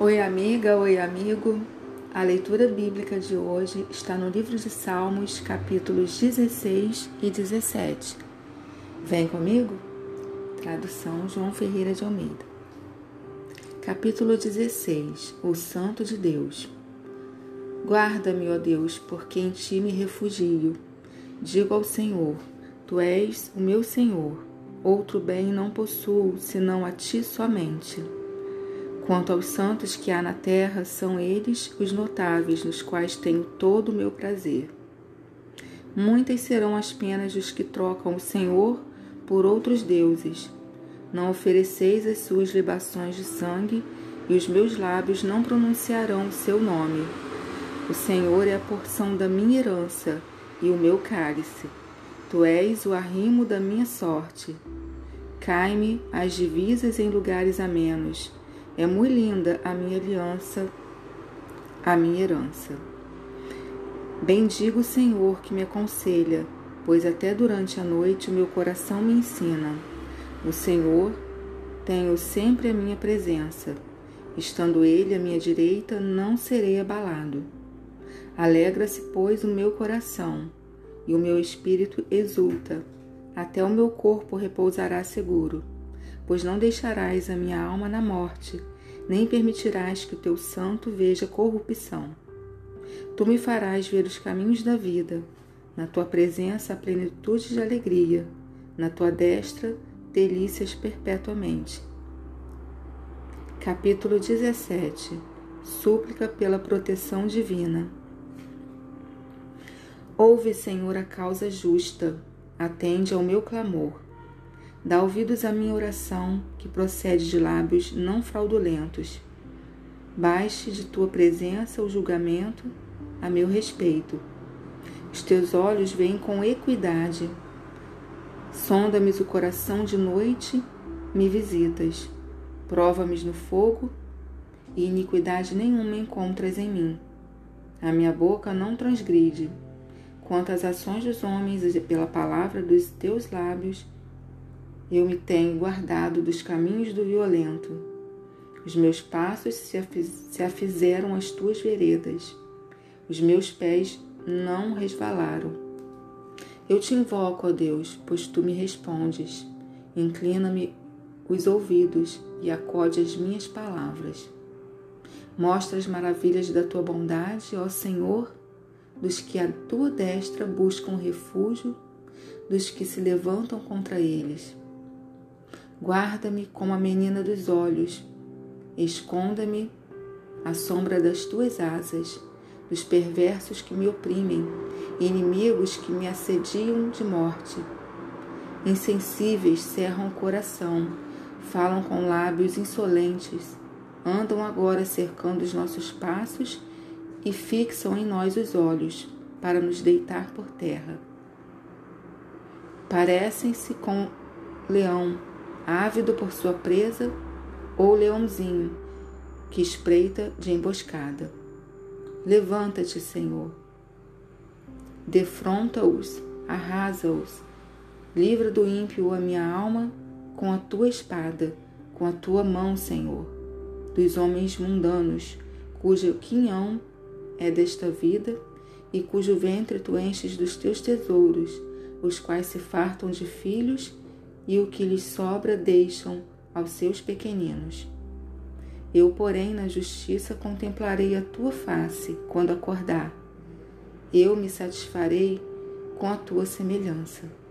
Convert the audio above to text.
Oi, amiga, oi, amigo. A leitura bíblica de hoje está no livro de Salmos, capítulos 16 e 17. Vem comigo? Tradução João Ferreira de Almeida. Capítulo 16 O Santo de Deus. Guarda-me, ó Deus, porque em ti me refugio. Digo ao Senhor: Tu és o meu Senhor. Outro bem não possuo, senão a ti somente. Quanto aos santos que há na terra, são eles os notáveis, nos quais tenho todo o meu prazer. Muitas serão as penas dos que trocam o Senhor por outros deuses. Não ofereceis as suas libações de sangue, e os meus lábios não pronunciarão o seu nome. O Senhor é a porção da minha herança e o meu cálice. Tu és o arrimo da minha sorte. Cai-me as divisas em lugares amenos é muito linda a minha aliança, a minha herança. Bendigo o Senhor que me aconselha, pois até durante a noite o meu coração me ensina. O Senhor tenho sempre a minha presença. Estando Ele à minha direita, não serei abalado. Alegra-se, pois, o meu coração, e o meu espírito exulta. Até o meu corpo repousará seguro pois não deixarás a minha alma na morte, nem permitirás que o teu santo veja corrupção. Tu me farás ver os caminhos da vida, na tua presença a plenitude de alegria, na tua destra delícias perpetuamente. Capítulo 17 Súplica pela proteção divina. Ouve, Senhor, a causa justa, atende ao meu clamor. Dá ouvidos à minha oração, que procede de lábios não fraudulentos. Baixe de tua presença o julgamento a meu respeito. Os teus olhos veem com equidade. Sonda-me o coração de noite, me visitas. Prova-me no fogo, e iniquidade nenhuma encontras em mim. A minha boca não transgride. Quanto às ações dos homens e pela palavra dos teus lábios, eu me tenho guardado dos caminhos do violento. Os meus passos se afizeram às tuas veredas. Os meus pés não resvalaram. Eu te invoco, ó Deus, pois tu me respondes. Inclina-me os ouvidos e acode as minhas palavras. Mostra as maravilhas da tua bondade, ó Senhor, dos que a tua destra buscam refúgio, dos que se levantam contra eles. Guarda-me como a menina dos olhos, esconda-me à sombra das tuas asas, dos perversos que me oprimem, inimigos que me assediam de morte. Insensíveis cerram o coração, falam com lábios insolentes, andam agora cercando os nossos passos e fixam em nós os olhos para nos deitar por terra. Parecem-se com leão ávido por sua presa, ou leãozinho que espreita de emboscada. Levanta-te, Senhor. Defronta-os, arrasa-os. Livra do ímpio a minha alma com a tua espada, com a tua mão, Senhor, dos homens mundanos, cujo quinhão é desta vida e cujo ventre tu enches dos teus tesouros, os quais se fartam de filhos e o que lhes sobra deixam aos seus pequeninos. Eu, porém, na justiça contemplarei a tua face quando acordar. Eu me satisfarei com a tua semelhança.